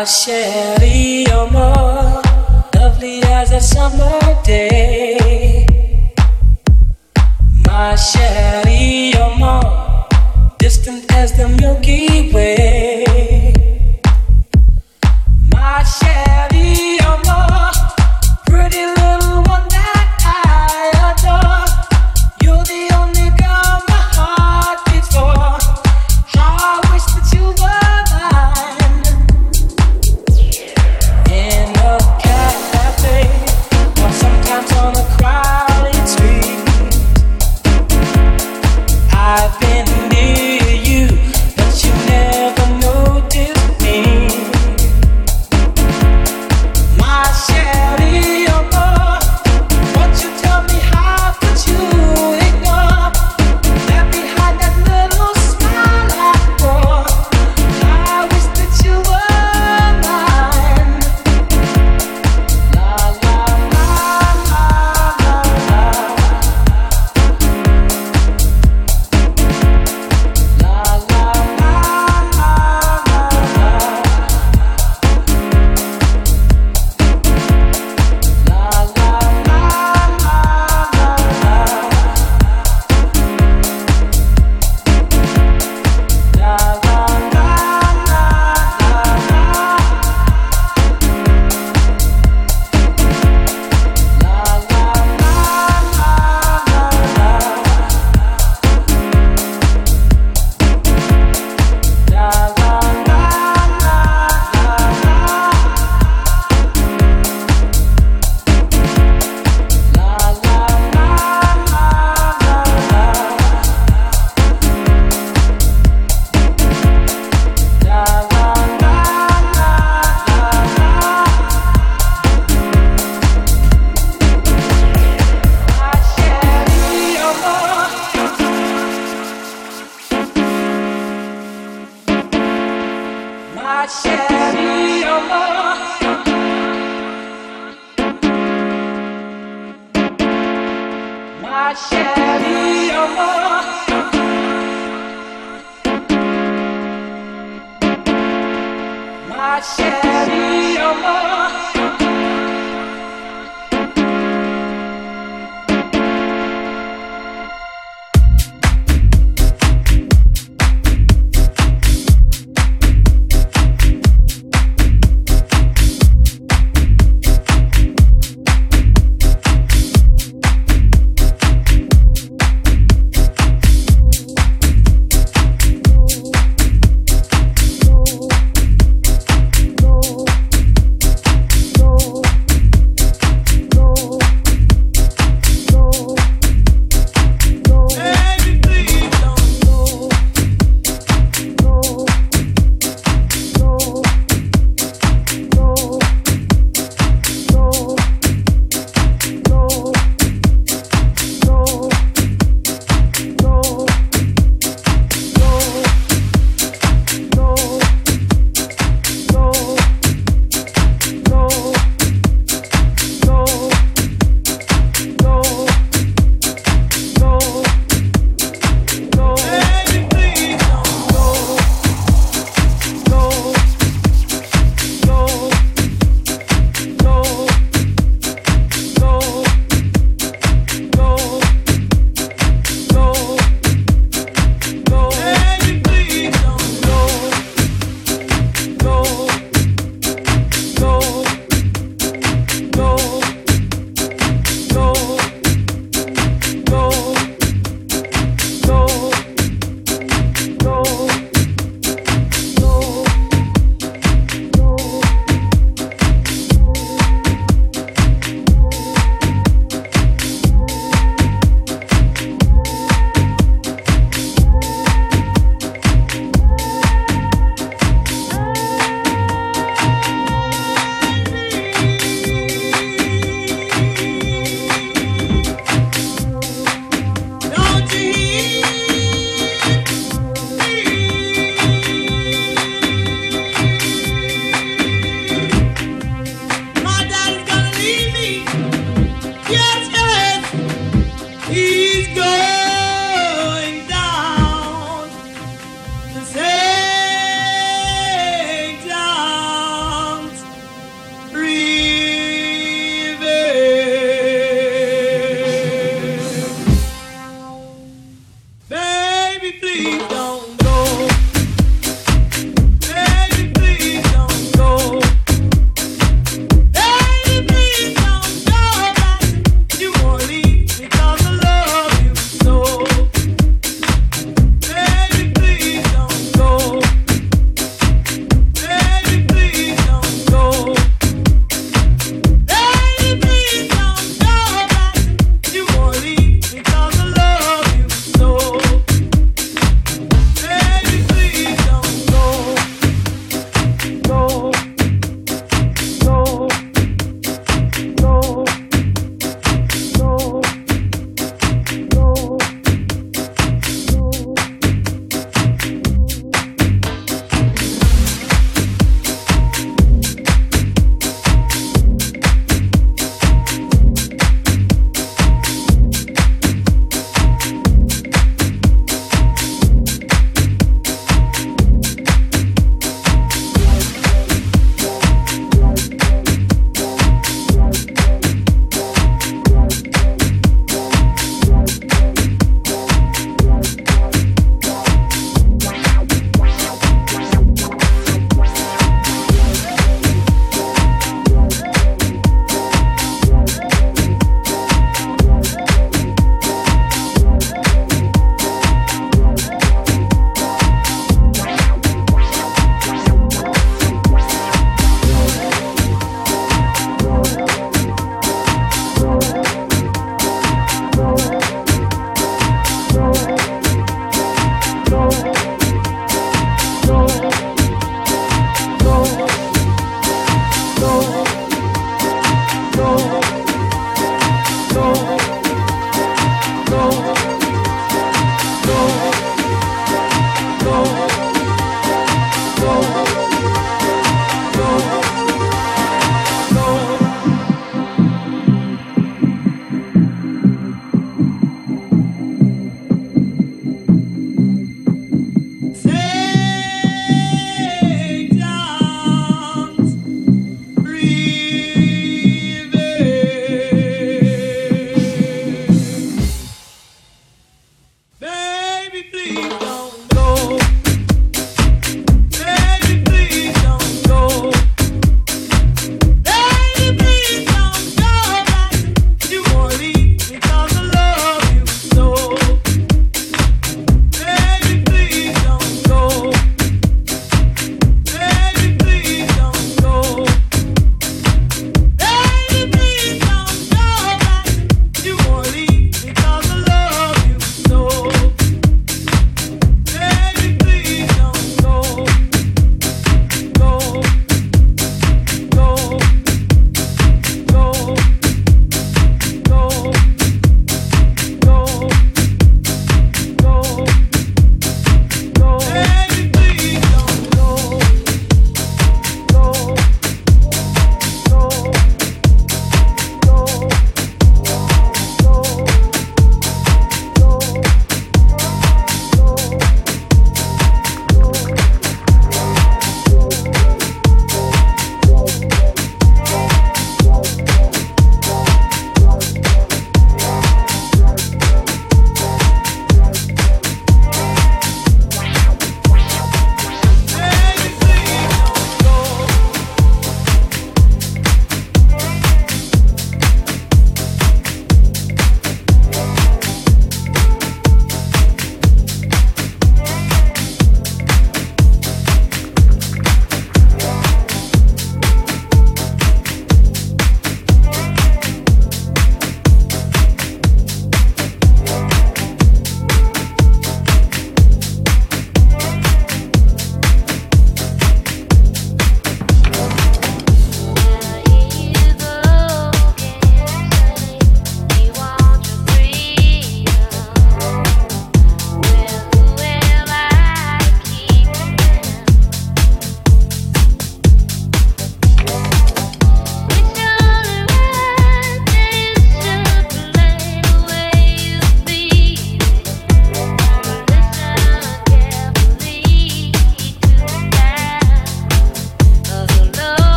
axé.